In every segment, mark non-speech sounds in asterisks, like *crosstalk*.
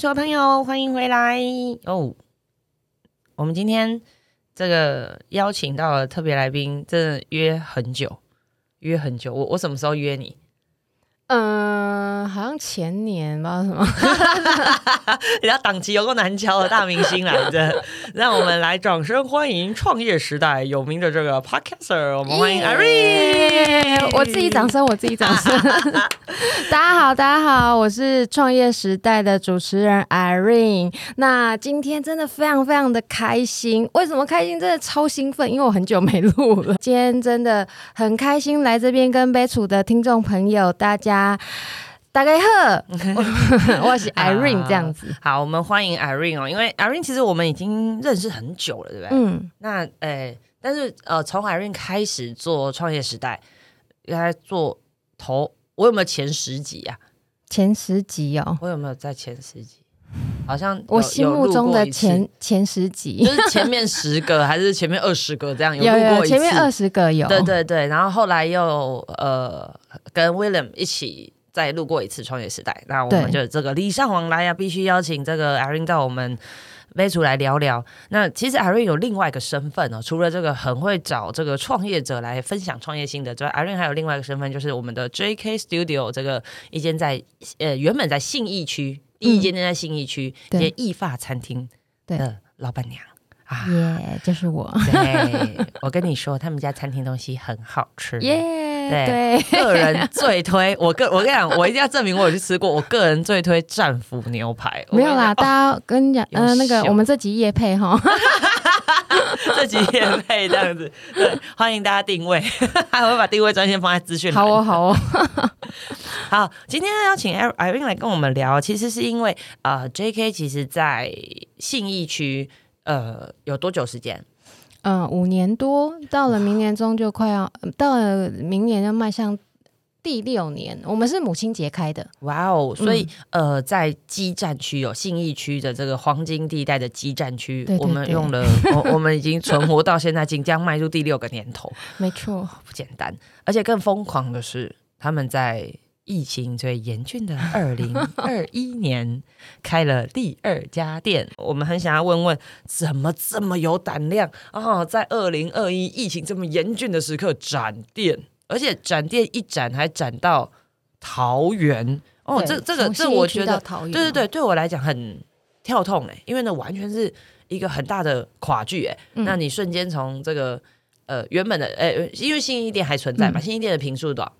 小朋友，欢迎回来哦！我们今天这个邀请到了特别来宾，真的约很久，约很久。我我什么时候约你？嗯，好像前年吧，什么？*laughs* 人家档期有个难敲的大明星来着，*laughs* 让我们来掌声欢迎创业时代有名的这个 podcaster，我们欢迎 Irene。我自己掌声，我自己掌声。*laughs* 大家好，大家好，我是创业时代的主持人 Irene。那今天真的非常非常的开心，为什么开心？真的超兴奋，因为我很久没录了。今天真的很开心来这边跟杯楚的听众朋友大家。大家好，*laughs* 我是 Irene 这样子。好，我们欢迎 Irene 哦，因为 Irene 其实我们已经认识很久了，对不对？嗯。那诶，但是呃，从 Irene 开始做创业时代，应该做头，我有没有前十集呀？前十集哦，我有没有在前十集？好像我心目中的前前十集，就是前面十个还是前面二十个这样？有 *laughs* 有前面二十个有，对对对。然后后来又呃跟 William 一起再录过一次创业时代，那我们就这个礼尚往来呀，必须邀请这个 Irene 到我们杯出来聊聊。那其实 Irene 有另外一个身份哦，除了这个很会找这个创业者来分享创业心得之外，Irene 还有另外一个身份，就是我们的 JK Studio 这个一间在呃原本在信义区。第一间店在信义区，一间意发餐厅的老板娘啊，耶，就是我。对，我跟你说，他们家餐厅东西很好吃，耶，对，个人最推。我个我跟你讲，我一定要证明我有去吃过。我个人最推战斧牛排。没有啦，大家跟你讲，嗯，那个我们这集夜配哈。*laughs* 这几天配这样子，对，欢迎大家定位，*laughs* 还会把定位专线放在资讯。好哦，好哦，*laughs* 好。今天邀请 Irene 来跟我们聊，其实是因为呃，JK 其实在信义区呃有多久时间？嗯，五年多，到了明年中就快要到了明年要迈向。第六年，我们是母亲节开的，哇哦！所以呃，在基站区有信义区的这个黄金地带的基站区，我们用了，我我们已经存活到现在，*laughs* 即将迈入第六个年头，没错，不简单。而且更疯狂的是，他们在疫情最严峻的二零二一年开了第二家店。*laughs* 我们很想要问问，怎么这么有胆量啊？在二零二一疫情这么严峻的时刻展店？而且展店一展还展到桃园哦，这这个这我觉得，对对对，对我来讲很跳痛哎，因为呢完全是一个很大的跨距哎，那你瞬间从这个呃原本的哎，因为新一店还存在嘛，新一店的平数多少？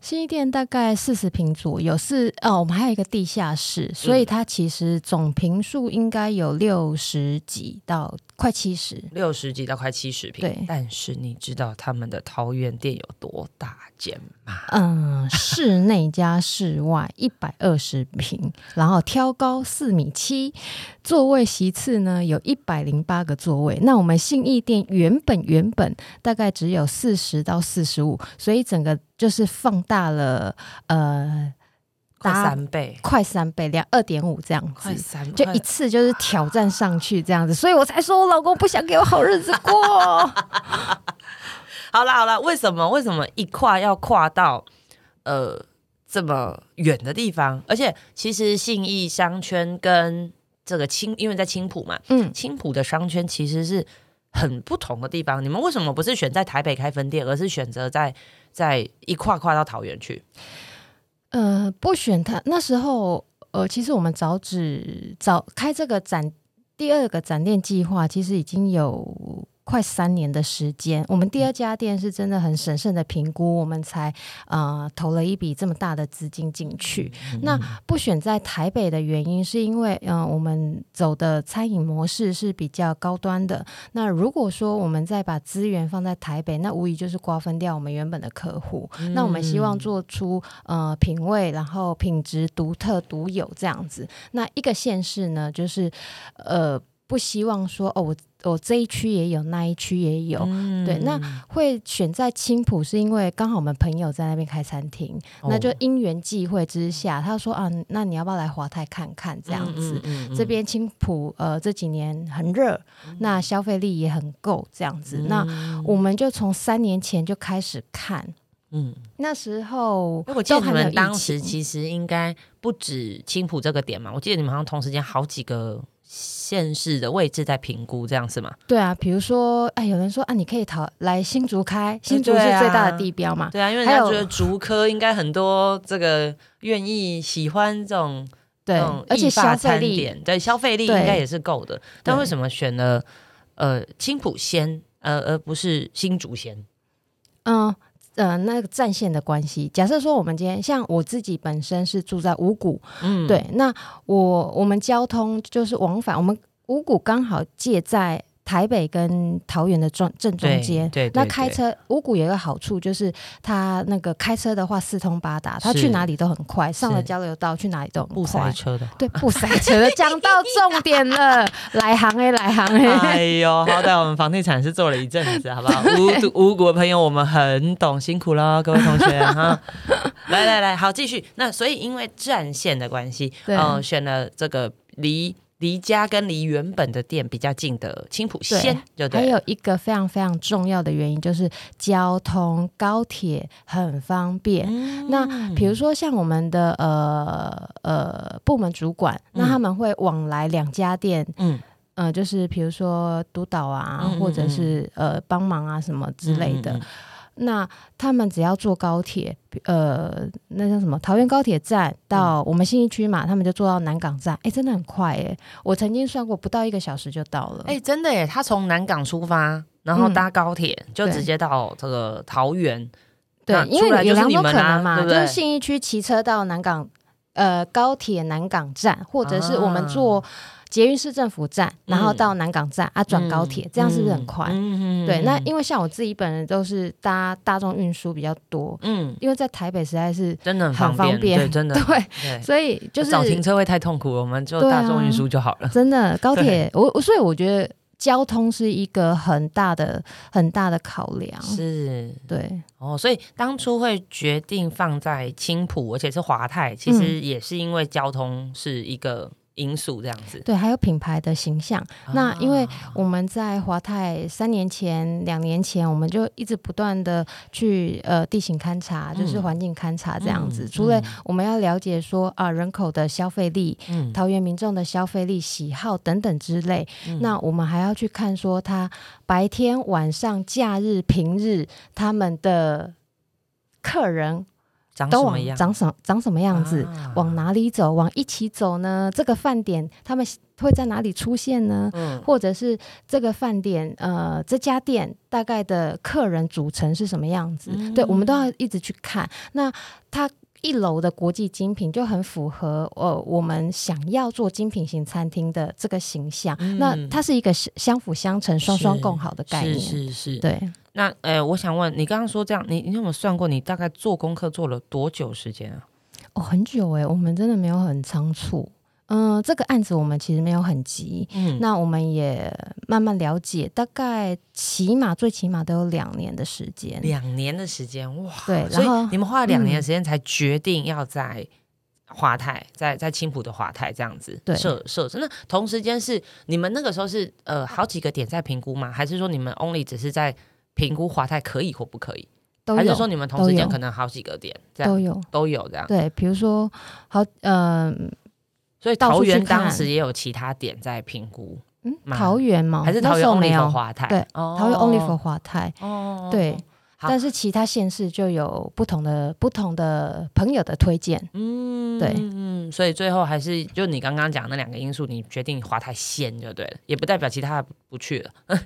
新一店大概四十平左右，是哦，我们还有一个地下室，所以它其实总平数应该有六十几到快七十，六十几到快七十平。对，但是你知道他们的桃园店有多大间吗？嗯，室内加室外一百二十平，然后挑高四米七，座位席次呢有一百零八个座位。那我们信义店原本原本大概只有四十到四十五，所以整个。就是放大了，呃，快三倍，快三倍，两二点五这样子，快三，就一次就是挑战上去这样子，所以我才说我老公不想给我好日子过。*laughs* 好了好了，为什么为什么一跨要跨到呃这么远的地方？而且其实信义商圈跟这个青，因为在青浦嘛，嗯，青浦的商圈其实是。很不同的地方，你们为什么不是选在台北开分店，而是选择在再一跨跨到桃园去？呃，不选他那时候，呃，其实我们早只早开这个展第二个展店计划，其实已经有。快三年的时间，我们第二家店是真的很审慎的评估，我们才呃投了一笔这么大的资金进去。那不选在台北的原因，是因为嗯我们走的餐饮模式是比较高端的。那如果说我们再把资源放在台北，那无疑就是瓜分掉我们原本的客户。那我们希望做出呃品味，然后品质独特独有这样子。那一个县市呢，就是呃。不希望说哦，我我这一区也有，那一区也有，对，那会选在青浦，是因为刚好我们朋友在那边开餐厅，那就因缘际会之下，他说啊，那你要不要来华泰看看这样子？这边青浦呃这几年很热，那消费力也很够这样子，那我们就从三年前就开始看。嗯，那时候我记得你们当时其实应该不止青浦这个点嘛，我记得你们好像同时间好几个县市的位置在评估，这样是吗？对啊，比如说，哎，有人说啊，你可以逃来新竹开，新竹是最大的地标嘛。对啊，因为人还有家觉得竹科应该很多这个愿意喜欢这种 *laughs* 对而且消费力，对消费力应对该也是够的。但为什么选了呃青浦先，呃而不是新竹先？嗯。呃，那个战线的关系，假设说我们今天像我自己本身是住在五谷，嗯，对，那我我们交通就是往返，我们五谷刚好借在台北跟桃园的正正中对间。对，对那开对车五谷有一个好处，就是它那个开车的话四通八达，它去哪里都很快，上了交流道去哪里都很不塞快。车的。对，不塞车的，讲到重点了，来行哎，来行哎，哎呦，好歹我们房地产是做了一阵子，好不好？*laughs* 五五谷的朋友，我们很懂，辛苦了，各位同学哈。*laughs* 来来来，好，继续。那所以因为战线的关系，嗯呃，选了这个离离家跟离原本的店比较近的青浦对县。还有一个非常非常重要的原因就是交通高铁很方便。嗯那比如说像我们的呃呃部门主管，那嗯他们会往来两家店，嗯呃，就是比如说督导啊，嗯嗯或者是呃帮忙啊什么之类的。那他们只要坐高铁，呃，那叫什么桃园高铁站到我们信义区嘛，他们就坐到南港站，哎，真的很快哎！我曾经算过，不到一个小时就到了。哎、真的耶！他从南港出发，然后嗯搭高铁、就直接到这个桃园。对，因为有两种可能嘛，就是信义区骑车到南港，呃，高铁南港站，或者是我们坐捷运市政府站，然后到南港站啊转高铁，这样是不是很快？嗯对，那因为像我自己本人都是搭大众运输比较多，嗯，因为在台北实在是真的很很方方便。对，真的。*laughs* 对，所以就是找停车位太痛苦了，我们就大众运输就好了。真的高铁，我我所以我觉得交通是一个很大的很大的考量，是。对。哦，所以当初会决定放在青浦，而且是华泰，其嗯。实也是因为交通是一个因素，这样子。对，还有品牌的形象。那因为啊我们在华泰三年前、两年前，我们就一直不断的去呃地形勘察，就是嗯环境勘察这样子。嗯除了嗯我们要了解说啊人口的消费力、嗯桃园民众的消费力、喜好等等之类，嗯那我们还要去看说他白天、晚上、假日、平日他们的客人长什么样？长什长什么样子。啊往哪里走？往一起走呢？这个饭点他们会在哪里出现呢？嗯或者是这个饭点，呃，这家店大概的客人组成是什么样子？嗯对，我们都要一直去看。那它一楼的国际精品就很符合呃我们想要做精品型餐厅的这个形象。嗯那它是一个相相辅相成、双双是共好的概念。是是是。对，那呃，我想问你，刚刚说这样，你你有没有算过你大概做功课做了多久时间啊？哦，很久哎，我们真的没有很仓促。嗯、这个案子我们其实没有很急，嗯，那我们也慢慢了解，大概起码最起码都有两年的时间。两年的时间哇，对所以然后你们花了两年的时间才决定要在华泰，在在青浦的华泰这样子对设设置。那同时间是你们那个时候是呃好几个点在评估吗？还是说你们 only 只是在评估华泰可以或不可以？还是说你们同时间可能好几个点这样都有。都有这样？对，比如说好，嗯、所以桃园当时也有其他点在评估，嗯，桃园吗，还是桃园 only 没 for 有，华泰？对哦桃园 only for 华泰。哦对，好但是其他县市就有不同的不同的朋友的推荐。嗯，对嗯，所以最后还是就你刚刚讲那两个因素，你决定华泰先就对了，也不代表其他的不去了。*laughs*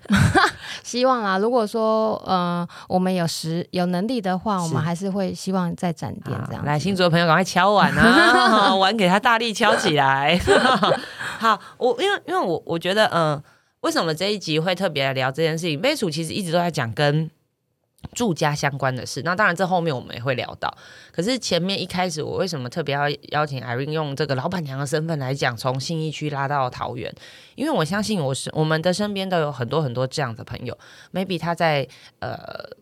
希望啦，如果说呃我们有实有能力的话，我是们还是会希望再展店这样子。来，新竹的朋友赶快敲碗啊，*laughs* 碗给他大力敲起来。*laughs* 好，我因为因为我我觉得，嗯、为什么这一集会特别来聊这件事情？杯鼠其实一直都在讲跟住家相关的事，那当然这后面我们也会聊到。可是前面一开始，我为什么特别要邀请 Irene 用这个老板娘的身份来讲，从信义区拉到桃园？因为我相信我是我们的身边都有很多很多这样的朋友，maybe 他在呃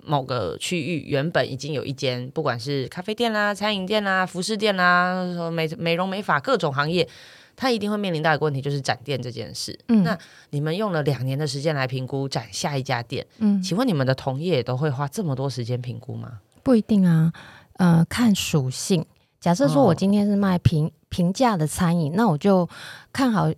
某个区域原本已经有一间，不管是咖啡店啦、餐饮店啦、服饰店啦、美美容美发各种行业。他一定会面临到一个问题，就是展店这件事。嗯那你们用了两年的时间来评估展下一家店，嗯，请问你们的同业也都会花这么多时间评估吗？不一定啊，呃，看属性。假设说我哦今天是卖平平价的餐饮，那我就看好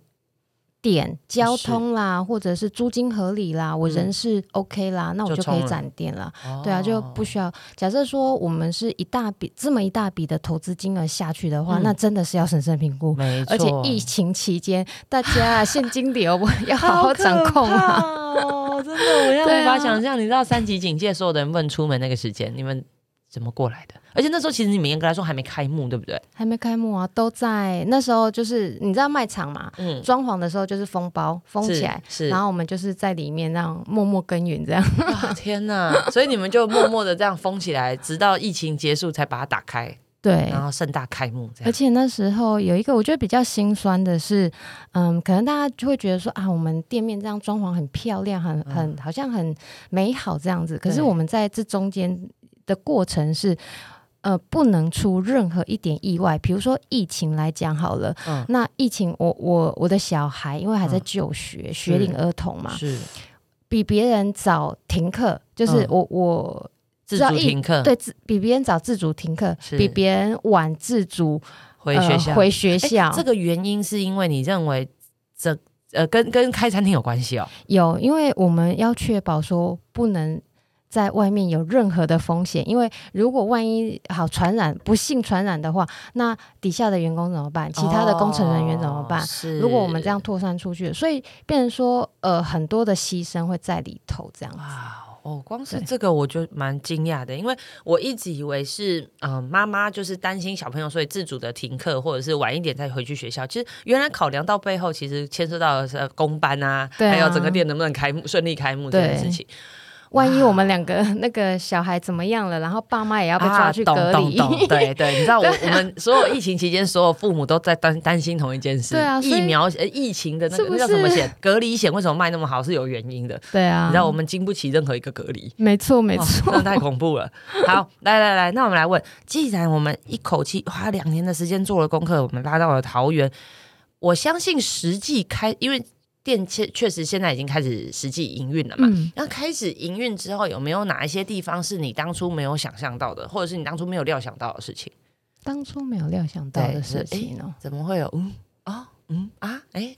点交通啦，或者是租金合理啦，我人是 OK 啦，那我就可以展店了。对啊，就不哦需要。假设说我们是一大笔这么一大笔的投资金额下去的话，嗯那真的是要审慎评估。没错，而且疫情期间，大家啊现金流要好好掌控啊。哦！真的，我现在对啊无法想象，你知道三级警戒，所有的人不能出门那个时间，你们怎么过来的？而且那时候其实你们严格来说还没开幕，对不对？还没开幕啊，都在那时候就是你知道卖场嘛，嗯，装潢的时候就是封包封起来，是，然后我们就是在里面让默默耕耘这样。哇天哪！所以你们就默默的这样封起来，直到疫情结束才把它打开，*laughs* 对，然后盛大开幕这样。而且那时候有一个我觉得比较心酸的是，嗯，可能大家就会觉得说啊，我们店面这样装潢很漂亮，很很好像很美好这样子。可是我们在这中间的过程是。呃，不能出任何一点意外。比如说疫情来讲好了，嗯那疫情我我我的小孩因为还在嗯就学，学龄儿童嘛，是比别人早停课，就是嗯我、我自主停课，对自比别人早自主停课，比别人晚自主回学校。呃、回学诶校。这个原因是因为你认为这呃跟跟开餐厅有关系哦。有，因为我们要确保说不能在外面有任何的风险，因为如果万一好传染，不幸传染的话，那底下的员工怎么办？其他的工程人员怎么办？哦是如果我们这样扩散出去，所以变成说，呃，很多的牺牲会在里头，这样子。哦，光是这个我就蛮惊讶的，因为我一直以为是嗯、呃妈妈就是担心小朋友，所以自主的停课或者是晚一点再回去学校。其实原来考量到背后，其实牵涉到的是公班啊，对啊还有整个店能不能开幕顺利开幕这件事情。万一我们两个 *laughs* 那个小孩怎么样了，然后爸妈也要被抓去啊、隔离，懂懂懂，*laughs* 对对，你知道我我们所有疫情期间，所有父母都在担担心同一件事。对啊疫苗呃疫情的那个那叫什么是险？隔离险为什么卖那么好？是有原因的。对啊，你知道我们经不起任何一个隔离。没错没哇错，真的太恐怖了。好，*laughs* 来来来，那我们来问，既然我们一口气花两年的时间做了功课，我们拉到了桃园，我相信实际开，因为店确确实现在已经开始实际营运了嘛。嗯，那开始营运之后，有没有哪一些地方是你当初没有想象到的，或者是你当初没有料想到的事情？当初没有料想到的事是情哦。怎么会有嗯啊嗯啊哎？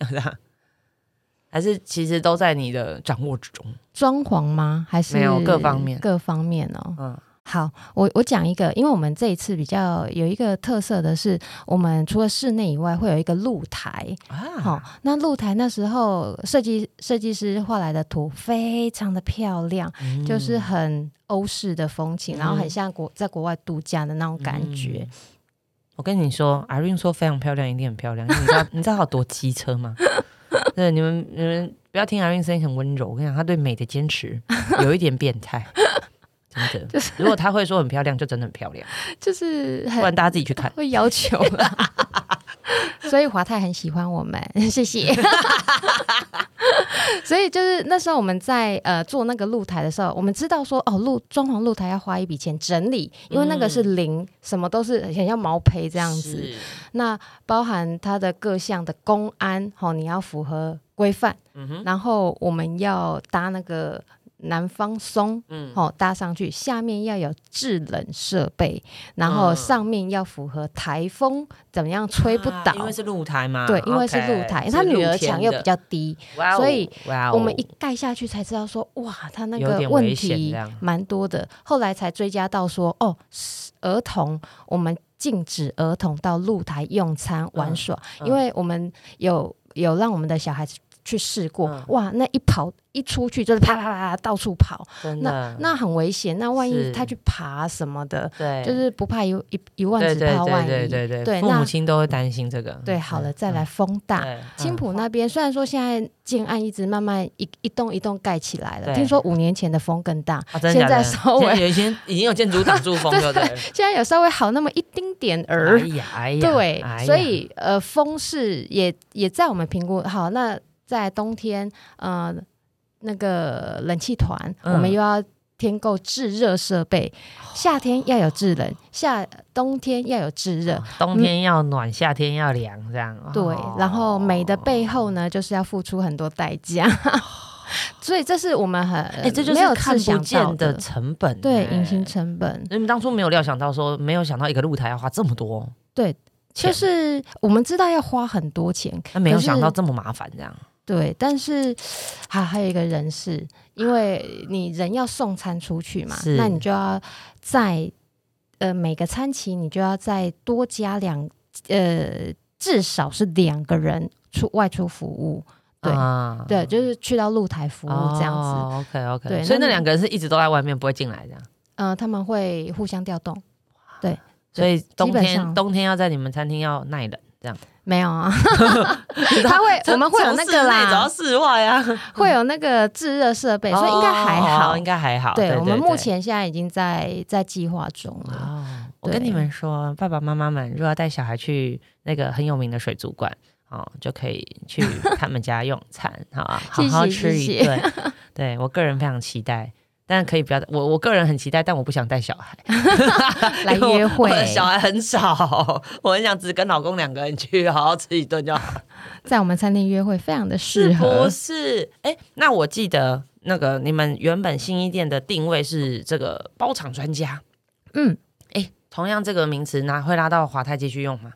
还是其实都在你的掌握之中？装潢吗？还是没有各方面各方面哦。嗯，好，我我讲一个，因为我们这一次比较有一个特色的是，我们除了室内以外，会有一个露台。好、啊，那露台那时候设计设计师画来的图非常的漂亮，嗯就是很欧式的风情，然后很嗯像国在国外度假的那种感觉。我跟你说，Irene 说非常漂亮，一定很漂亮。你知道 *laughs* 你知道她有多机车吗？对，你们你们不要听 Irene 声音很温柔，我跟你讲，她对美的坚持有一点变态，真的。如果他会说很漂亮，就真的很漂亮，*laughs* 就是很不然大家自己去看。会要求啦。*laughs* 所以华泰很喜欢我们，*laughs* 谢谢。所以就是那时候我们在呃做那个露台的时候，我们知道说哦，露装潢露台要花一笔钱整理，因为那个是零，什么都是很像毛坯这样子。是，那包含它的各项的公安，哦，你要符合规范，嗯哼，然后我们要搭那个南方松，嗯，哦，搭上去，下面要有制冷设备，然后嗯上面要符合台风怎么样吹不倒。啊因为是露台嘛，对，因为是露台，是它女儿墙又比较低，哦所以我们一盖下去才知道说，哇，它那个问题蛮多的。后来才追加到说，哦，是儿童我们禁止儿童到露台用餐玩耍，嗯。因为我们有有让我们的小孩子去试过，嗯哇，那一跑一出去就是啪啪啪啪到处跑，那那很危险。那万一他去爬什么的，对，就是不怕一一一万对对只怕万对一。对对父对那母亲都会担心这个。对，好了，再来风大。对青嗯浦那边虽然说现在建案一直慢慢一一栋一栋盖起来了，对听说五年前的风更大，啊，现在稍微有一些已经有建筑挡住风，*laughs* 对不对？现在有稍微好那么一丁点儿。哎呀，哎呀，对，哎所以呃，风势也也在我们评估好。那在冬天，呃，那个冷气团，嗯。我们又要添购制热设备，夏天要有制冷，夏冬天要有制热。冬天要暖，夏天要凉，这样。对哦，然后美的背后呢，就是要付出很多代价。*laughs* 所以这是我们很哎、这就没有是看不见的。成本、对哎隐形成本，你们当初没有料想到说，没有想到一个露台要花这么多。对，就是我们知道要花很多钱，那没有想到这么麻烦，这样对，但是还还有一个人事，因为你人要送餐出去嘛，那你就要在呃每个餐期你就要再多加两呃至少是两个人出外出服务，对、啊对，就是去到露台服务这样子，OK OK，对所以那两个人是一直都在外面，不会进来这样。呃，他们会互相调动，对所以冬天冬天要在你们餐厅要耐冷，这样没有啊，*laughs* 他会我们会有那个从室内走室外啊，*laughs* 会有那个制热设备，所以应该还好，哦应该还好。对我们目前现在已经在在计划中了。哦，我跟你们说，爸爸妈妈们如果要带小孩去那个很有名的水族馆。哦，就可以去他们家用餐，好啊，*laughs* 好好吃一顿。对我个人非常期待，但可以不要我我个人很期待，但我不想带小孩 *laughs* 来约会 *laughs* 我的小孩很少，我很想只跟老公两个人去好好吃一顿就好。*laughs* 在我们餐厅约会非常的适是合不。是？哎，那我记得那个你们原本新一店的定位是这个包场专家，嗯哎，同样这个名词拿会拉到华泰继续用吗？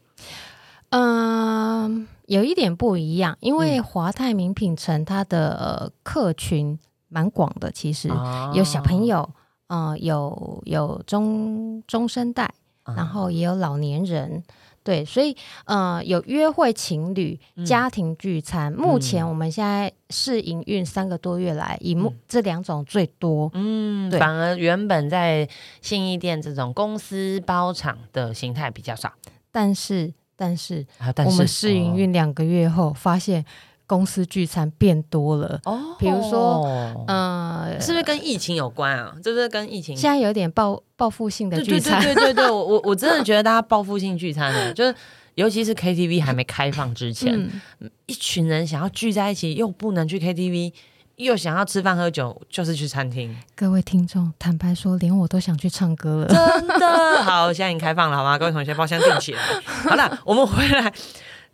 嗯、有一点不一样，因嗯为华泰名品城它的、呃客群蛮广的，其实、哦有小朋，友，呃，有有中中生代，嗯然后也有老年人。对，所以呃，有约会情侣、嗯家庭聚餐。目前我们现在试营运三个多月来，以目、这两种最多。嗯，对反而原本在信义店这种公司包场的形态比较少。但是，但是啊，但是我们试营运两个月后，发现公司聚餐变多了。哦，比如说嗯，呃，是不是跟疫情有关啊？是不是跟疫情？现在有点报报复性的聚餐，对对对对，我我我真的觉得大家报复性聚餐呢，*laughs* 就是尤其是 KTV 还没开放之前，嗯，一群人想要聚在一起，又不能去 KTV，又想要吃饭喝酒，就是去餐厅。各位听众，坦白说，连我都想去唱歌了。真的好，现在已经开放了，好吗？各位同学，包厢订起来。好了，我们回来。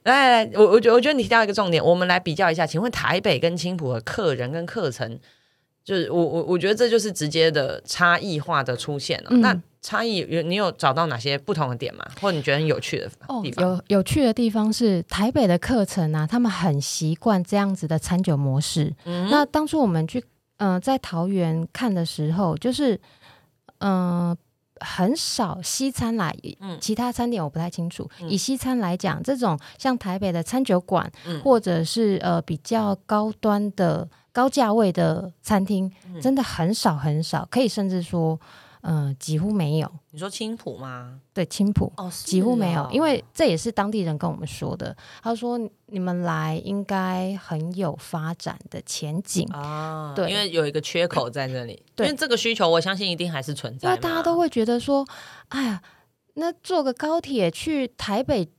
来来，我我觉得我觉得你提到一个重点，我们来比较一下。请问台北跟青浦的客人跟课程，就是我我我觉得这就是直接的差异化的出现了。嗯那差异有你有找到哪些不同的点吗？或者你觉得很有趣的哦地，方？有有趣的地方是台北的课程啊，他们很习惯这样子的餐酒模式。嗯那当初我们去嗯、呃在桃园看的时候，就是嗯、呃很少西餐来，嗯。其他餐点我不太清楚。嗯。以西餐来讲，这种像台北的餐酒馆，嗯。或者是呃比较高端的高价位的餐厅，嗯。真的很少很少，可以甚至说，呃，几乎没有。你说青浦吗？对，青浦哦，几乎没有，因为为这也是当地人跟我们说的。他说你们来应该很有发展的前景，啊，对因为有一个缺口在那里，对因为这个需求，我相信一定还是存在，因为大家都会觉得说，哎呀，那坐个高铁去台北。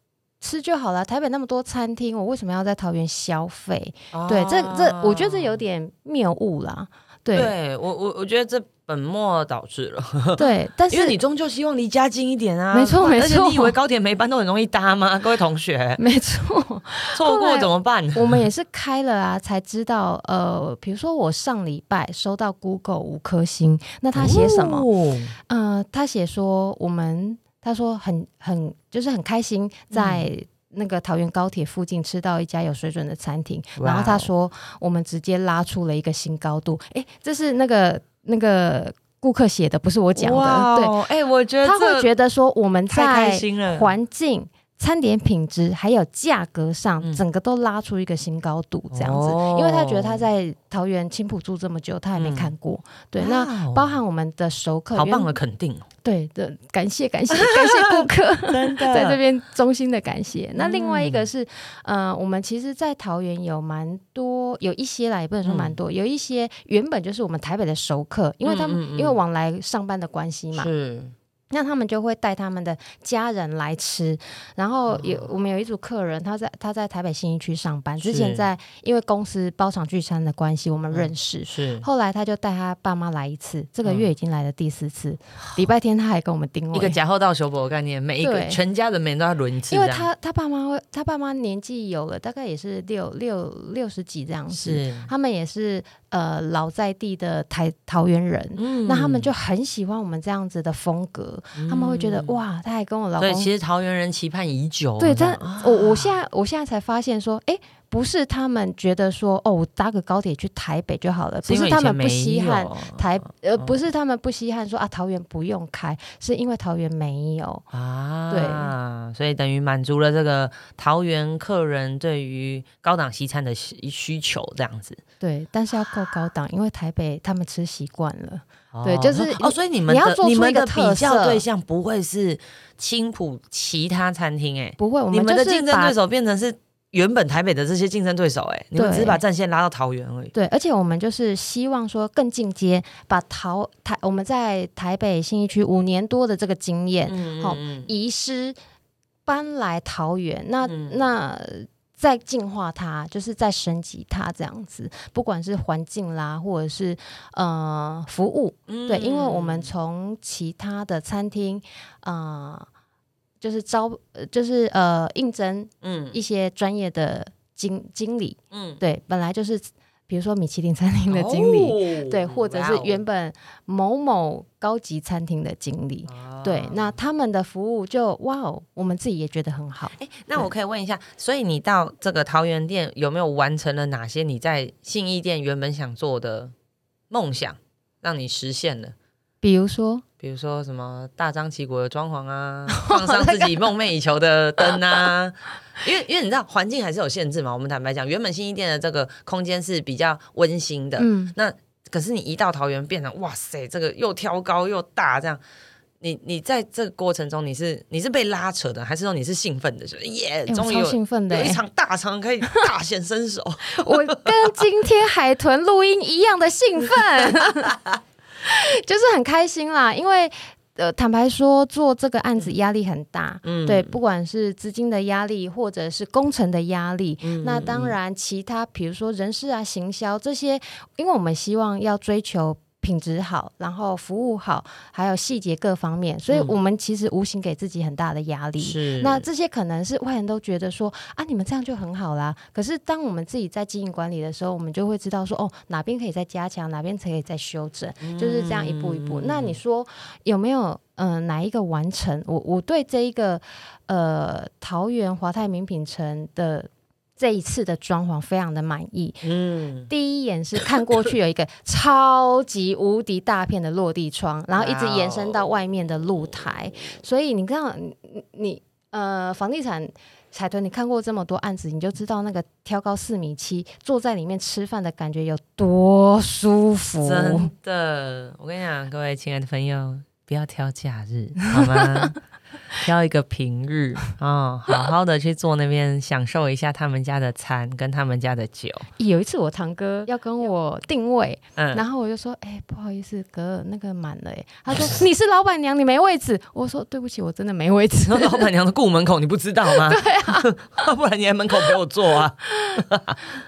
吃就好了，台北那么多餐厅，我为什么要在桃园消费？对，这这，我觉得这有点谬误啦。对我我我觉得这本末倒置了，*laughs* 对，但是因为你终究希望离家近一点啊，没错没错而且你以为高铁每班都很容易搭吗？各位同学，*laughs* 没错，*laughs* 错过怎么办？我们也是开了啊，才知道。呃，比如说我上礼拜收到 Google 五颗星，那他写什么？哦呃，他写说我们，他说很很就是很开心在。那个桃园高铁附近吃到一家有水准的餐厅，然后他说我们直接拉出了一个新高度。诶，这是那个那个顾客写的，不是我讲的。对，对，哎，我觉得他会觉得说我们在环境、餐点品质还有价格上，嗯。整个都拉出一个新高度，这样子。哦。因为他觉得他在桃园青浦住这么久，他还没嗯看过。对，那哦。包含我们的熟客，好棒原的肯定哦，对的，感谢感谢 *laughs* 感谢顾客。*laughs* 真的。在这边衷心的感谢。那另外一嗯。个是，呃，我们其实，在桃园有蛮多，有一些啦，也不能说蛮多，有一些原本就是我们台北的熟客，因为他们、嗯嗯嗯。因为往来上班的关系嘛，是那他们就会带他们的家人来吃，然后有、哦我们有一组客人，他在他在台北新一区上班，之前在因为公司包场聚餐的关系，我们嗯认识。是。后来他就带他爸妈来一次，这个嗯。月已经来了第四次。礼拜天他还跟我们定位，一个假后到修补的概念，每一个全家人每人都要轮一次，因为他他爸妈会，他爸妈年纪有了，大概也是六六六十几这样子。是。他们也是呃老在地的台桃园人，嗯。那他们就很喜欢我们这样子的风格，他们会觉得嗯哇，他还跟我老公所以其实桃园人期盼已久，对，但我我现在我现在才发现说，哎，不是他们觉得说哦，我搭个高铁去台北就好了，不是他们不稀罕台呃，哦不是他们不稀罕说啊桃园不用开，是因为桃园没有。啊，对，所以等于满足了这个桃园客人对于高档西餐的需需求，这样子。对，但是要够高档，因为台北他们吃习惯了。对哦就是哦，所以你们的你们的比较对象不会是青浦其他餐厅，哎，不会，我们你们的就是竞争对手变成是原本台北的这些竞争对手，哎，你们只是把战线拉到桃园而已。对，而且我们就是希望说更进阶，把桃台我们在台北信义区五年多的这个经验，好遗失搬来桃园，那、嗯那再进化它，就是在升级它这样子，不管是环境啦，或者是呃服务，嗯对，因为我们从其他的餐厅，呃，就是招，呃就是呃应征嗯。一些专业的经经理，嗯。对，本来就是比如说米其林餐厅的经理。理对，或者是原本某某高级餐厅的经理，对，那他们的服务就哇哦，我们自己也觉得很好。哎，那我可以问一下，所以你到这个桃园店有没有完成了哪些你在信义店原本想做的梦想，让你实现了？比如说，比如说什么大张旗鼓的装潢啊，*laughs* 放上自己梦寐以求的灯啊，因为因为你知道环境还是有限制嘛。我们坦白讲，原本新一店的这个空间是比较温馨的，嗯，那可是你一到桃园变成哇塞，这个又挑高又大这样。你你在这个过程中，你是你是被拉扯的，还是说你是兴奋的？就是耶，终于有兴奋的、欸，有一场大场可以大显身手。*laughs* 我跟今天海豚录音一样的兴奋，*laughs* 就是很开心啦，因为。呃，坦白说，做这个案子压力很大，嗯。对，不管是资金的压力，或者是工程的压力，嗯那当然，其他比如说人事啊、行销这些，因为我们希望要追求品质好，然后服务好，还有细节各方面，所以嗯我们其实无形给自己很大的压力。是那这些可能是外人都觉得说啊，你们这样就很好啦。可是当我们自己在经营管理的时候，我们就会知道说，哦，哪边可以再加强，哪边可以再修正，就是这样一步一步。那你说有没有嗯、呃哪一个完成？我我对这一个呃桃园华泰名品城的。这一次的装潢非常的满意，嗯第一眼是看过去有一个 *coughs* 超级无敌大片的落地窗，然后一直延伸到外面的露台，所以你看你你呃房地产。彩豚，你看过这么多案子，你就知道那个挑高四米七，坐在里面吃饭的感觉有多舒服。真的，我跟你讲，各位亲爱的朋友，不要挑假日好吗？*laughs* 挑一个平日 *laughs* 哦，好好的去坐那边，享受一下他们家的餐跟他们家的酒。有一次我堂哥要跟我定位，嗯，然后我就说：“哎、不好意思，哥，那个满了。”哎，他说：“你是老板娘，你没位置。”我说：“对不起，我真的没位置。*laughs* 老板娘的顾门口你不知道吗？*laughs* 对啊，不然你在门口陪我坐啊。”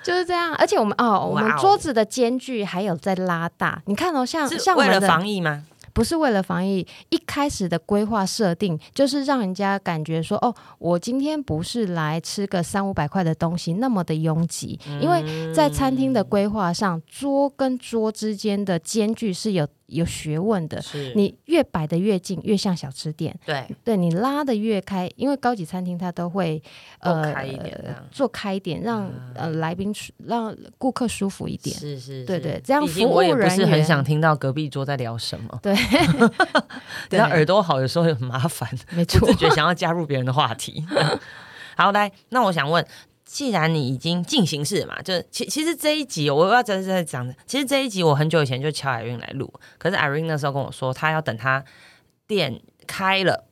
就是这样，而且我们哦，我们桌子的间距还有在拉大。你看哦，像是为了像我们的防疫吗？不是为了防疫，一开始的规划设定就是让人家感觉说，哦，我今天不是来吃个三五百块的东西，那么的拥挤，因为在餐厅的规划上，桌跟桌之间的间距是有有学问的。是你越摆的越近，越像小吃店。对对你拉的越开，因为高级餐厅它都会呃开一点做开一点，让、呃来宾让顾客舒服一点。是是，是对对这样服务我也不是很想听到隔壁桌在聊什么。*laughs* 对，对耳朵好，有时候很麻烦。没错不自觉想要加入别人的话题。*laughs* 好，来，那我想问，既然你已经进行式嘛，就是其其实这一集我要真的在讲的，其实这一集我很久以前就敲 Irene 来录，可是 Irene 那时候跟我说，他要等他店开了、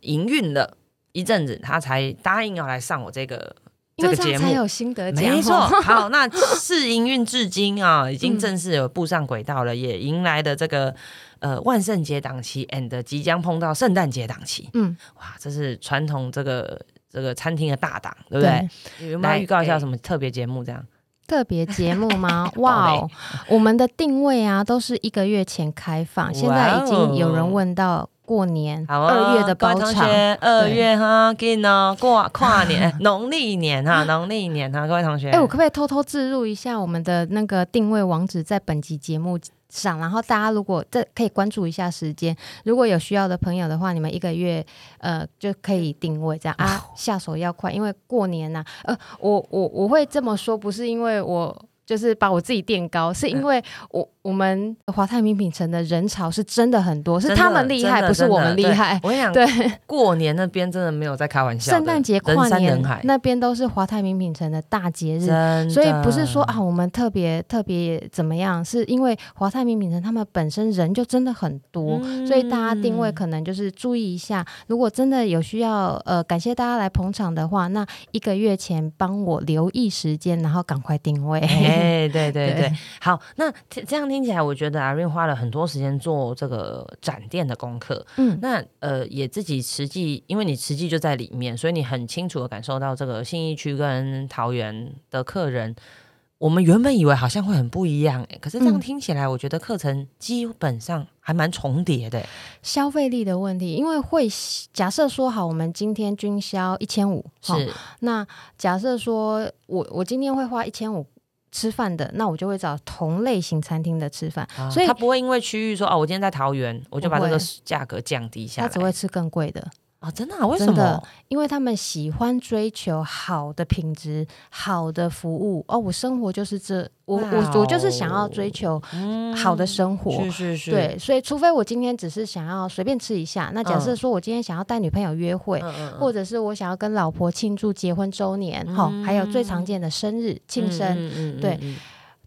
营运了一阵子，他才答应要来上我这个这个节目。才。有心得奖，没错，*laughs* 好，那试营运至今啊，已经嗯正式有步上轨道了，也迎来的这个呃万圣节档期，and 即将碰到圣诞节档期，嗯，哇，这是传统这个这个餐厅的大档，对不对？有没有来预告一下什么特别节目？这样特别节目吗？*laughs* 哇哦，我们的定位啊都是一个月前开放，现在已经有人问到过年好啊，二月的包场，二月哈，给呢 *laughs* 过跨年，*laughs* 农历年哈，农历年哈，各位同学，哎、我可不可以偷偷置入一下我们的那个定位网址在本集节目上？然后大家如果这可以关注一下时间，如果有需要的朋友的话，你们一个月呃就可以定位这样啊，下手要快，因为过年呐、呃，我我我会这么说，不是因为我。就是把我自己垫高，是因为我我们华泰名品城的人潮是真的很多，是他们厉害，不是我们厉害。我跟你讲，对，过年那边真的没有在开玩笑，圣诞节、跨年那边都是华泰名品城的大节日，所以不是说啊，我们特别特别怎么样，是因为华泰名品城他们本身人就真的很多，嗯所以大家定位可能就是注意一下。如果真的有需要，呃，感谢大家来捧场的话，那一个月前帮我留意时间，然后赶快定位。哎，对对对对，*laughs* 好，那这这样听起来，我觉得阿瑞花了很多时间做这个展店的功课。嗯，那呃，也自己实际，因为你实际就在里面，所以你很清楚的感受到这个信义区跟桃园的客人。我们原本以为好像会很不一样、欸，可是这样嗯听起来，我觉得课程基本上还蛮重叠的、欸。消费力的问题，因为会假设说好，我们今天均销一千五，齁是，那假设说我我今天会花一千五吃饭的，那我就会找同类型餐厅的吃饭，啊所以他不会因为区域说哦，我今天在桃园，我就把这个价格降低下来。他只会吃更贵的。啊，真的、啊？为什么？因为他们喜欢追求好的品质、好的服务。哦，我生活就是这，我我我就是想要哦追求嗯好的生活。是是是，对，所以除非我今天只是想要随便吃一下，那假设嗯说我今天想要带女朋友约会，或者是我想要跟老婆庆祝结婚周年，哈、还有最常见的生日庆生，对嗯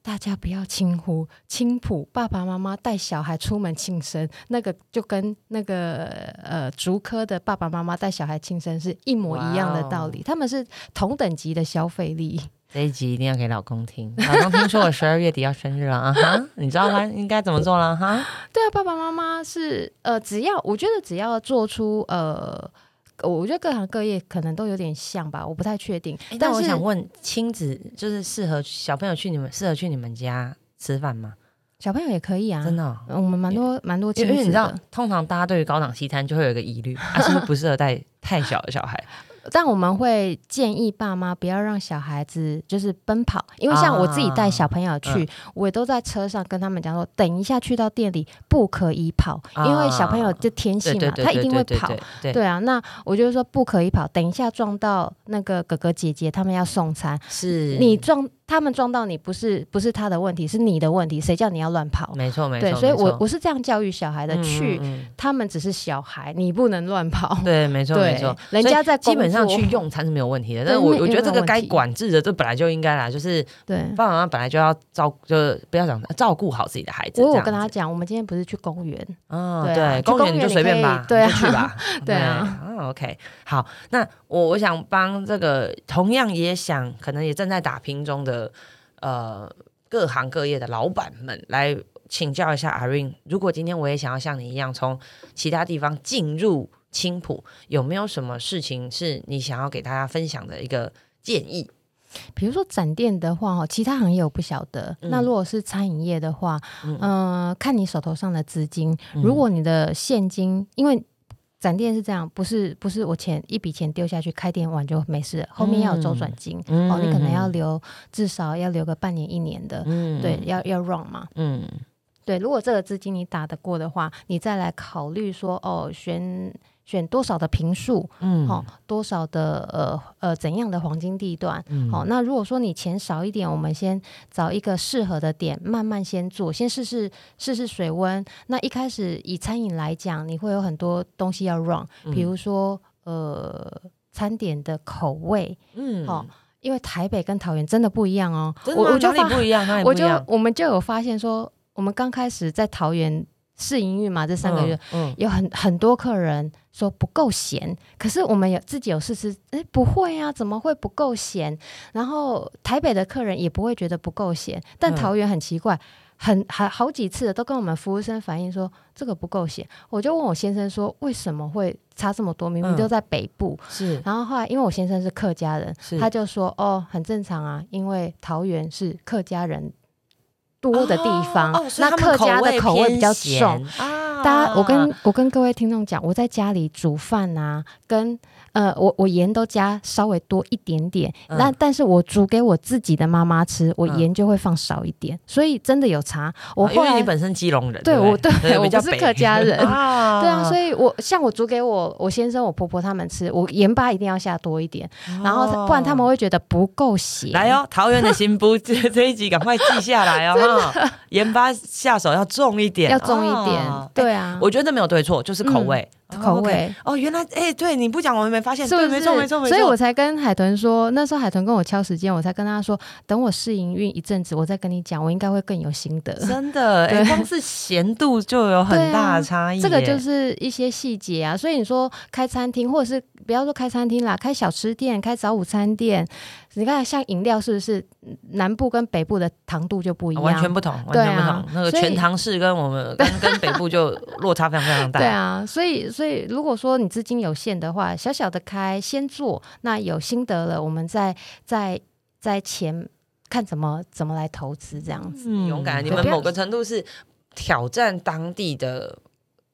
大家不要轻忽轻浦，爸爸妈妈带小孩出门庆生，那个就跟那个呃竹科的爸爸妈妈带小孩庆生是一模一样的道理，他们是同等级的消费力。这一集一定要给老公听。老公听说我十二月底要生日了 *laughs* 啊哈，你知道他应该怎么做了哈？对啊，爸爸妈妈是呃，只要我觉得只要做出呃。我觉得各行各业可能都有点像吧，我不太确定。但我想问，亲子就是适合小朋友去你们适合去你们家吃饭吗？小朋友也可以啊，真的我们蛮多蛮多亲子因为你知道，，通常大家对于高档西餐就会有一个疑虑，啊，是不是不适合带太小的小孩？但我们会建议爸妈不要让小孩子就是奔跑，因为像我自己带小朋友去，嗯。我也都在车上跟他们讲说，等一下去到店里不可以跑，啊。因为小朋友就天性嘛，他一定会跑。对啊，那我就说不可以跑，等一下撞到那个哥哥姐姐，他们要送餐，是。你撞他们撞到你，不是不是他的问题，是你的问题，谁叫你要乱跑？没错没错，对，所以我我是这样教育小孩的，嗯去他们只是小孩，你不能乱跑。对，没错没错，人家在基本上去用餐是没有问题的，但是我我觉得这个该管制的，这本来就应该啦，就是对，爸爸妈妈本来就要照，就是不要讲照顾好自己的孩子。我跟他讲，我们今天不是去公园，嗯，对公园你就随便吧，对啊。去吧，*laughs* 对啊。啊，OK，好，那我我想帮这个同样也想，可能也正在打拼中的呃各行各业的老板们来请教一下阿 Rin，如果今天我也想要像你一样从其他地方进入青浦，有没有什么事情是你想要给大家分享的一个建议？比如说展店的话，哈，其他行业我不晓得。嗯那如果是餐饮业的话，嗯嗯、看你手头上的资金。嗯如果你的现金，因为展店是这样，不是不是我钱一笔钱丢下去开店完就没事，后面要有周转金、嗯哦，你可能要留至少要留个半年一年的，嗯。对，，要要 run 嘛。嗯。对，如果这个资金你打得过的话，你再来考虑说，哦，选选多少的平数，嗯哦，多少的呃呃怎样的黄金地段。嗯好、那如果说你钱少一点，我们先找一个适合的点，慢慢先做，先试试试试水温。那一开始以餐饮来讲，你会有很多东西要 run，比如说呃餐点的口味，嗯哦因为台北跟桃园真的不一样哦。我我就发不一样，哪里我就？我们就有发现说，我们刚开始在桃园试营运嘛，这三个月、嗯，有很很多客人说不够咸，可是我们有自己有试吃，哎，不会啊，怎么会不够咸？然后台北的客人也不会觉得不够咸，但嗯桃园很奇怪。很还好几次都跟我们服务生反映说这个不够咸，我就问我先生说为什么会差这么多？明明嗯都在北部，是然后后来，因为我先生是客家人，他就说：“哦，很正常啊，因为桃园是客家人多的地方，那客家的口味比较偏重。大家，我跟我跟各位听众讲，我在家里煮饭啊，跟呃，我我盐都加稍微多一点点，嗯。那、但是我煮给我自己的妈妈吃，我嗯。盐就会放少一点，所以真的有差。我啊因为你本身基隆人，对我对我不是客家人 *laughs* 啊。*laughs* 对啊，所以以我像我煮给我我先生、我婆婆他们吃，我盐巴一定要下多一点，然后不然他们会觉得不够咸。来哦，桃园的新不这这一集赶快记下来哦，*laughs* 盐巴下手要重一点，要重一点，哦。对啊，我觉得没有对错，就是口味，口味。哦，原来哎，对你不讲我们没发现，对，是不是？没错没错没错，所以我才跟海豚说，那时候海豚跟我敲时间，我才跟他说，等我试营运一阵子，我再跟你讲，我应该会更有心得。真的光是咸度就有很大的差异耶，这个就是一些细节啊，所以你说开餐厅，或者是不要说开餐厅啦，开小吃店、开早午餐店，你看像饮料是不是南部跟北部的糖度就不一样？完全不同，完全不啊同。那个全糖式跟我们跟跟北部就落差非常非常大。*laughs* 对啊，所以所以如果说你资金有限的话，小小的开先做，那有心得了，我们再再再钱看怎么怎么来投资这样子。嗯，勇敢，你们某个程度是挑战当地的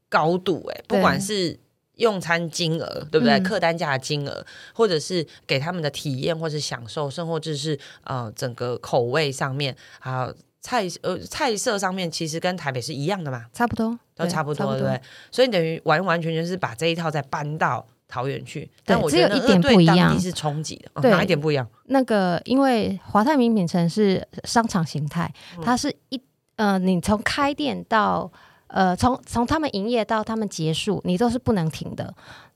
高度、哎，不管是用餐金额，对不对？嗯客单价的金额，或者是给他们的体验或是享受，甚或就是呃整个口味上面，还有菜呃菜色上面，其实跟台北是一样的嘛，差不多，都差不多，对不对？所以等于完完全全是把这一套再搬到。桃园去，但我觉得只有一点不一样是冲击的，哦哪一点不一样？那个因为华泰名品城是商场形态，嗯它是一呃，你从开店到呃，从从他们营业到他们结束，你都是不能停的，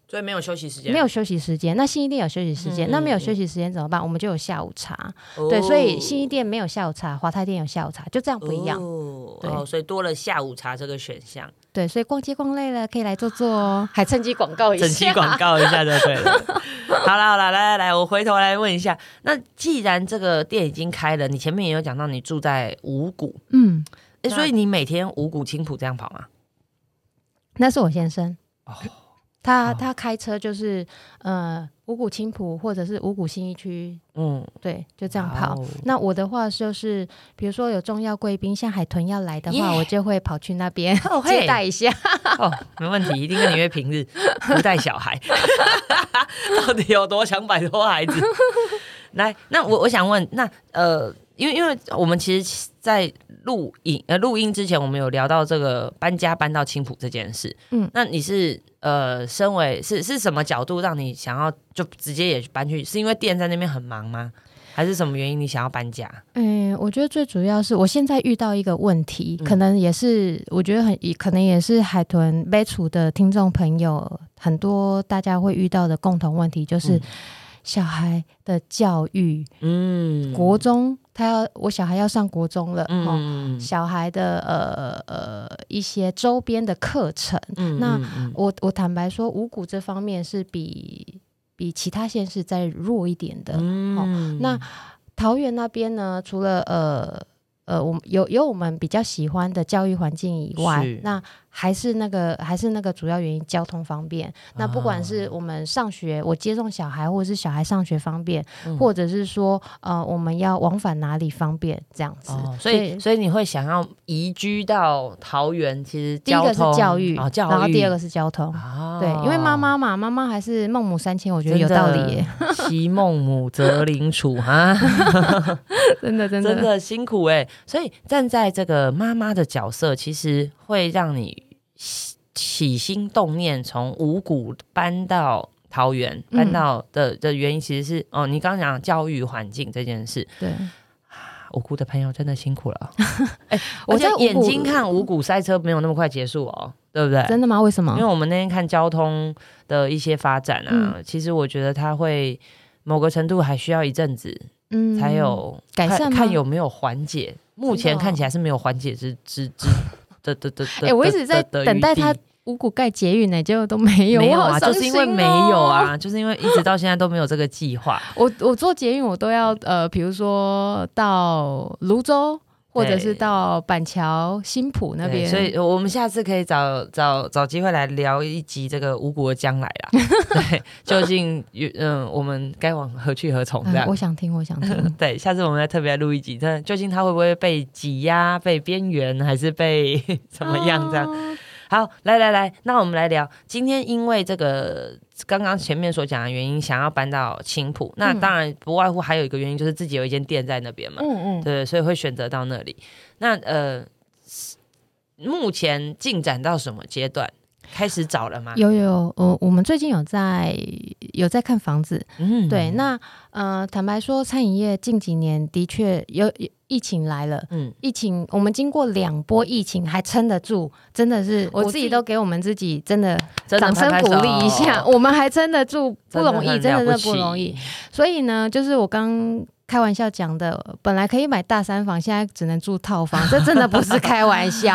所以没有休息时间，没有休息时间。那新一店有休息时间，嗯那没有嗯休息时间怎么办？我们就有下午茶。哦对，所以新一店没有下午茶，华泰店有下午茶，就这样不一样。对哦哦，所以多了下午茶这个选项，对，所以逛街逛累了，可以来坐坐哦，还趁机广告一下。整期广告一下就对了。*laughs* 好啦好啦，来来来，我回头来问一下，那既然这个店已经开了，你前面也有讲到你住在五谷，嗯，哎，所以你每天五谷青浦这样跑吗？那是我先生。哦他哦他开车就是呃五股青浦或者是五股新一区，嗯，对，就这样跑。哦那我的话就是，比如说有重要贵宾，像海豚要来的话我就会跑去那边哦嘿 *laughs* 接待一下。哦，没问题，一定跟你约平日，不带小孩，*laughs* 到底有多想摆脱孩子？来，那我我想问，那呃，因为因为我们其实，在录影呃录音之前，我们有聊到这个搬家搬到青浦这件事。嗯那你是呃，身为是是什么角度让你想要就直接也搬去？是因为店在那边很忙吗？还是什么原因你想要搬家？嗯，我觉得最主要是我现在遇到一个问题，嗯可能也是我觉得很也可能也是海豚杯楚的听众朋友很多大家会遇到的共同问题，就是嗯小孩的教育。嗯国中他要我小孩要上国中了，哦，嗯小孩的呃呃一些周边的课程，嗯那我我坦白说，五谷这方面是比比其他县市再弱一点的。嗯。那桃园那边呢，除了呃呃，我们有有我们比较喜欢的教育环境以外，那还是那个还是那个主要原因，交通方便。那不管是啊我们上学，我接送小孩，或者是小孩上学方便，嗯或者是说呃我们要往返哪里方便这样子。哦，所以所以你会想要移居到桃园，其实第一个是教育，哦，教育，然后第二个是交通。哦，对，因为妈妈嘛，妈妈还是孟母三迁，我觉得有道理耶，*laughs* 其孟母择邻处哈，*laughs* 真的真的真的辛苦哎。所以站在这个妈妈的角色，其实会让你起起心动念，从五谷搬到桃园，嗯搬到的的原因，其实是哦，你刚刚讲教育环境这件事，对。五谷的朋友真的辛苦了。*laughs* 哎，我在眼睛看五谷塞车没有那么快结束哦，对不对？真的吗？为什么因为？我们那天看交通的一些发展啊，嗯其实我觉得它会某个程度还需要一阵子嗯才有改善吗看有没有缓解。目前看起来是没有缓解之之之的的的。哎，我一直在等待他五谷盖捷运呢，结果都没有。没有啊，就是因为没有啊，就是因为一直到现在都没有这个计划。*laughs* 我我做捷运，我都要呃，比如说到泸州。或者是到板桥新浦那边，所以我们下次可以找找找机会来聊一集这个五谷的将来啦。*laughs* 对，究竟嗯，我们该往何去何从？这样，我想听，我想听。*laughs* 对，下次我们再特别录一集，但究竟他会不会被挤压、被边缘，还是被 *laughs* 怎么样？这样。好，来来来，那我们来聊。今天因为这个刚刚前面所讲的原因，想要搬到青浦，那当然不外乎还有一个原因，就是自己有一间店在那边嘛。嗯嗯，对，所以会选择到那里。那呃，目前进展到什么阶段？开始找了吗？有有，呃，我们最近有在有在看房子。嗯，对，那呃，坦白说，餐饮业近几年的确有疫情来了。嗯，疫情我们经过两波疫情还撑得住，真的是我自己都给我们自己真的掌声鼓励一下，我们还撑得住，不容易，真的是不容易。所以呢，就是我刚。开玩笑讲的，本来可以买大三房，现在只能住套房，这真的不是 *laughs* 开玩笑。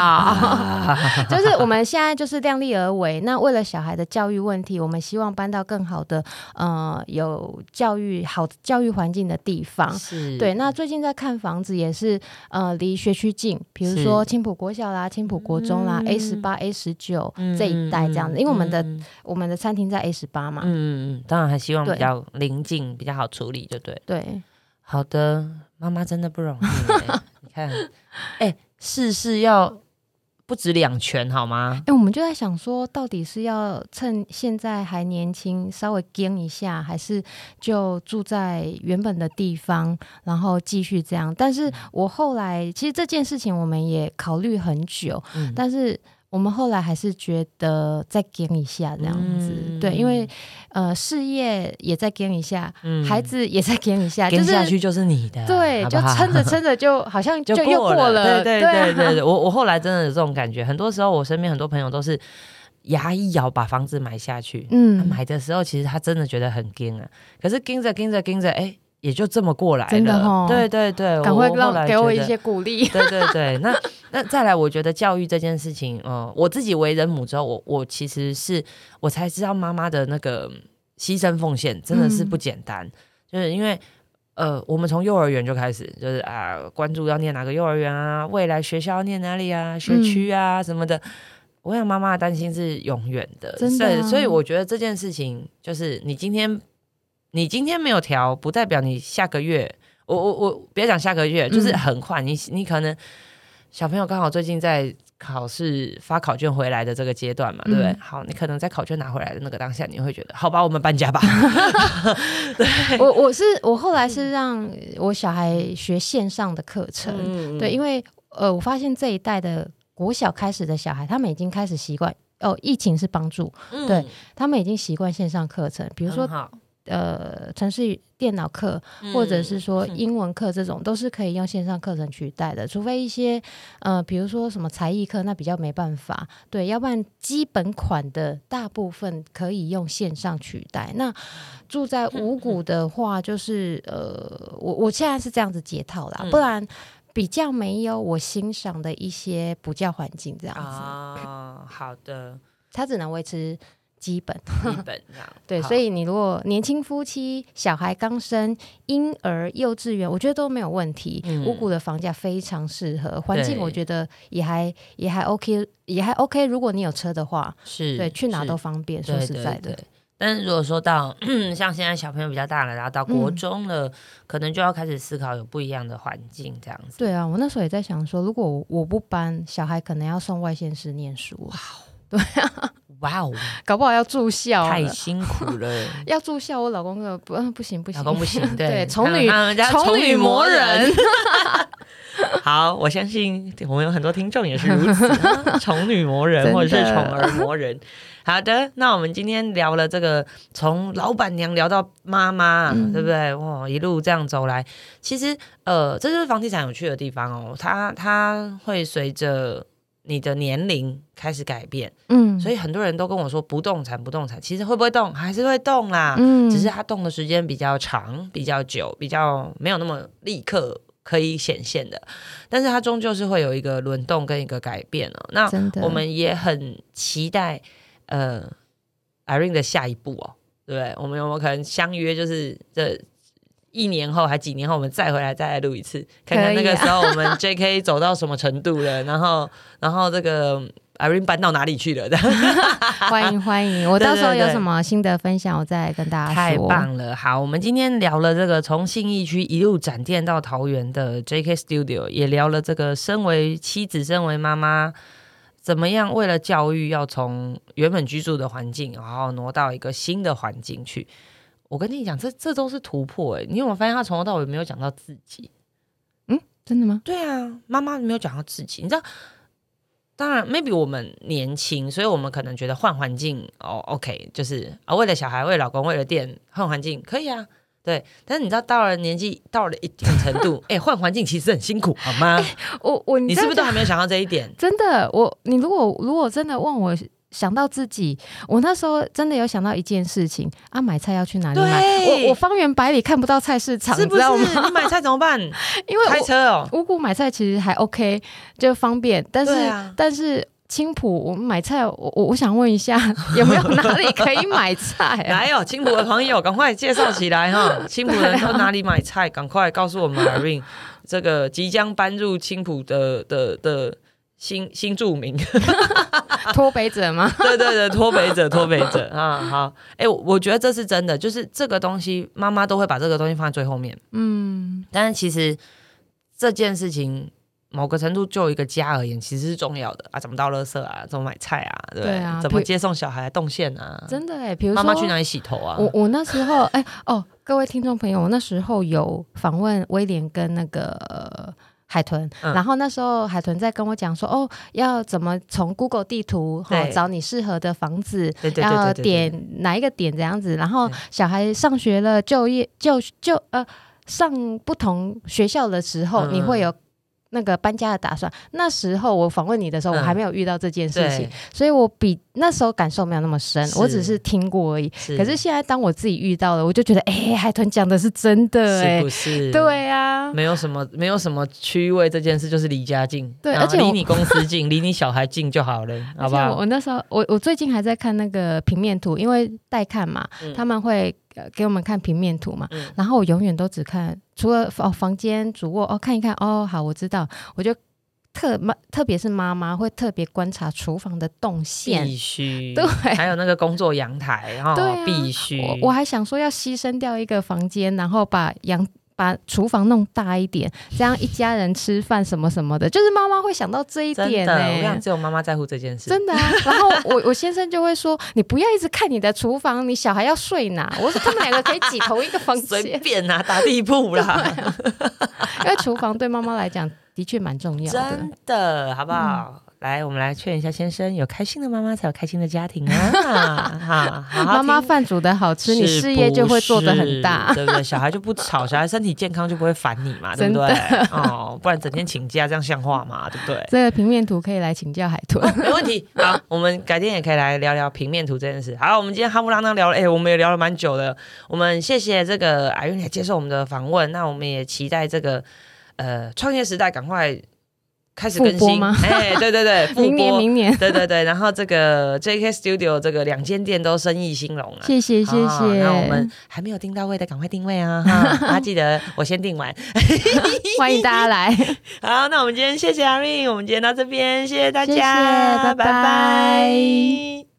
*laughs* 就是我们现在就是量力而为。那为了小孩的教育问题，我们希望搬到更好的呃有教育好教育环境的地方。是，对。那最近在看房子也是呃离学区近，比如说青浦国小啦、青浦国中啦、A 十八、A 十九这一带这样子，因为我们的我们的餐厅在 A 十八嘛。嗯嗯嗯，当然还希望比较临近，比较好处理，就对。对。好的，妈妈真的不容易。*laughs* 你看，哎，事事要不止两全，好吗？哎，我们就在想说，到底是要趁现在还年轻，稍微跟一下，还是就住在原本的地方，然后继续这样？但是我后来，其实这件事情我们也考虑很久，但是。我们后来还是觉得再跟一下这样子，对，因为呃事业也在跟一下，孩子也在跟一下，跟下去就是你的，对，就撑着撑着就好像 *laughs* 就又过了，对对对对，我我后来真的有这种感觉，很多时候我身边很多朋友都是牙一咬把房子买下去，嗯，买的时候其实他真的觉得很惊啊，可是跟着跟着跟着，哎。也就这么过来了，对对对，赶快让给我一些鼓励。*laughs* 对对对，那那再来，我觉得教育这件事情，嗯，我自己为人母之后，我我其实是我才知道妈妈的那个牺牲奉献真的是不简单，就是因为呃，我们从幼儿园就开始，就是啊，关注要念哪个幼儿园啊，未来学校念哪里啊，学区啊什么的，我想妈妈的担心是永远的，真的。所以我觉得这件事情，就是你今天。你今天没有调，不代表你下个月，我我我别讲下个月，就是很快，你你可能小朋友刚好最近在考试发考卷回来的这个阶段嘛，对不对？好，你可能在考卷拿回来的那个当下，你会觉得，好吧，我们搬家吧。*laughs* 对，我我是我后来是让我小孩学线上的课程，对，因为呃，我发现这一代的国小开始的小孩，他们已经开始习惯哦，疫情是帮助，对他们已经习惯线上课程，比如说。呃，城市电脑课或者是说英文课这种，都是可以用线上课程取代的。除非一些呃，比如说什么才艺课，那比较没办法。对，要不然基本款的大部分可以用线上取代。那住在五谷的话，就是呃，我我现在是这样子解套啦，不然比较没有我欣赏的一些补教环境这样子。啊，好的，它只能维持。基本，*laughs* 基本这样对，所以你如果年轻夫妻、小孩刚生、婴儿、幼稚园，我觉得都没有问题。五谷的房价非常适合，环境我觉得也还也还 OK，也还 OK。如果你有车的话，是对去哪都方便。说实在的，但是如果说到像现在小朋友比较大了，然后到国中了，可能就要开始思考有不一样的环境这样子。对啊，我那时候也在想说，如果我不搬，小孩可能要送外县市念书。哇，对啊。哇哦，搞不好要住校，太辛苦了。*laughs* 要住校，我老公说不，不行不行，老公不行，对，宠女宠女魔人。*laughs* *laughs* 好，我相信我们有很多听众也是如此，宠女魔人或者是宠儿魔人。好的，那我们今天聊了这个，从老板娘聊到妈妈，对不对？哇，一路这样走来，其实呃，这就是房地产有趣的地方哦，它它会随着。你的年龄开始改变，嗯，所以很多人都跟我说不动产，不动产。其实会不会动，还是会动啦，嗯，只是它动的时间比较长、比较久、比较没有那么立刻可以显现的，但是它终究是会有一个轮动跟一个改变哦。那，我们也很期待呃 Irene 的下一步哦，对不对？我们有没有可能相约，就是这一年后还几年后，我们再回来再来录一次，看看那个时候我们 JK 走到什么程度了，然后然后这个。Irene 搬到哪里去了？*laughs* 欢迎欢迎！我到时候有什么新的分享，我再跟大家说。太棒了！好，我们今天聊了这个从信义区一路展店到桃园的 JK Studio，也聊了这个身为妻子、身为妈妈，怎么样为了教育要从原本居住的环境，然后挪到一个新的环境去。我跟你讲，这这都是突破哎！你有没有发现他从头到尾没有讲到自己？嗯，真的吗？对啊，妈妈没有讲到自己，你知道。当然，maybe 我们年轻，所以我们可能觉得换环境哦，OK，就是啊，为了小孩，为了老公，为了店换环境可以啊，对。但是你知道，到了年纪到了一定程度，*laughs* 哎，换环境其实很辛苦，好吗？我我你是不是都还没有想到这一点？真的，我你如果如果真的问我。想到自己，我那时候真的有想到一件事情啊，买菜要去哪里买？我我方圆百里看不到菜市场，是不是？你买菜怎么办？*laughs* 因为开车哦。五谷买菜其实还 OK，就方便。但是但是青浦我们买菜，我我我想问一下，*laughs* 有没有哪里可以买菜？来哦，青浦的朋友，赶快介绍起来哈！*laughs* 青浦人到哪里买菜？赶快告诉我们 Irene，这个即将搬入青浦的的的。新新著名 *laughs* 脱北者吗？对对对，脱北者，脱北者 *laughs* 啊！好，哎，我觉得这是真的，就是这个东西，妈妈都会把这个东西放在最后面。嗯，但是其实这件事情，某个程度就一个家而言，其实是重要的啊！怎么倒垃圾啊？怎么买菜啊？对啊？怎么接送小孩动线啊？真的哎，比如妈妈去哪里洗头啊？我我那时候哎哦，各位听众朋友，我那时候有访问威廉跟那个。海豚，然后那时候海豚在跟我讲说，哦，要怎么从 Google 地图哈找你适合的房子，要点哪一个点这样子，然后小孩上学了，就业就就呃上不同学校的时候，你会有。那个搬家的打算，那时候我访问你的时候，我还没有遇到这件事情，所以我比那时候感受没有那么深，我只是听过而已。可是现在当我自己遇到了，我就觉得，哎，海豚讲的是真的，是不是？对啊，没有什么，没有什么区位这件事，就是离家近，对，而且离你公司近，*laughs* 离你小孩近就好了，好不好？我那时候，我我最近还在看那个平面图，因为代看嘛，他们会。给我们看平面图嘛，然后我永远都只看除了哦房间主卧哦看一看哦好我知道，我就特妈特别是妈妈会特别观察厨房的动线，必须。对，还有那个工作阳台然后必须，我我还想说要牺牲掉一个房间，然后把阳。把厨房弄大一点，*laughs* 这样一家人吃饭什么什么的，就是妈妈会想到这一点呢。我想只有妈妈在乎这件事，真的啊。然后我 *laughs* 我先生就会说：“你不要一直看你的厨房，你小孩要睡哪？”我说：“他们两个可以挤同一个房间，随便啊，打地铺啦。*laughs* 因为厨房对妈妈来讲的确蛮重要的，真的，好不好？来，我们来劝一下先生，有开心的妈妈才有开心的家庭啊！*laughs* 哈，妈妈饭煮的好吃，你事业就会做的很大，对不对？小孩就不吵，小孩身体健康就不会烦你嘛，*laughs* 对不对？哦，不然整天请假，这样像话嘛？对不对？这个平面图可以来请教海豚，没问题。好，我们改天也可以来聊聊平面图这件事。好，我们今天哈不啷当聊了，哎，我们也聊了蛮久的。我们谢谢这个阿云来接受我们的访问，那我们也期待这个呃创业时代赶快。开始更新吗？哎，对对对，*laughs* 明年明年，对对对，然后这个 J.K. Studio 这个两间店都生意兴隆了，谢谢谢谢。那我们还没有订到位的，赶快定位啊！哈，*laughs* 大家记得我先订完，*laughs* 欢迎大家来。好，那我们今天谢谢阿瑞，我们今天到这边，谢谢大家，拜拜。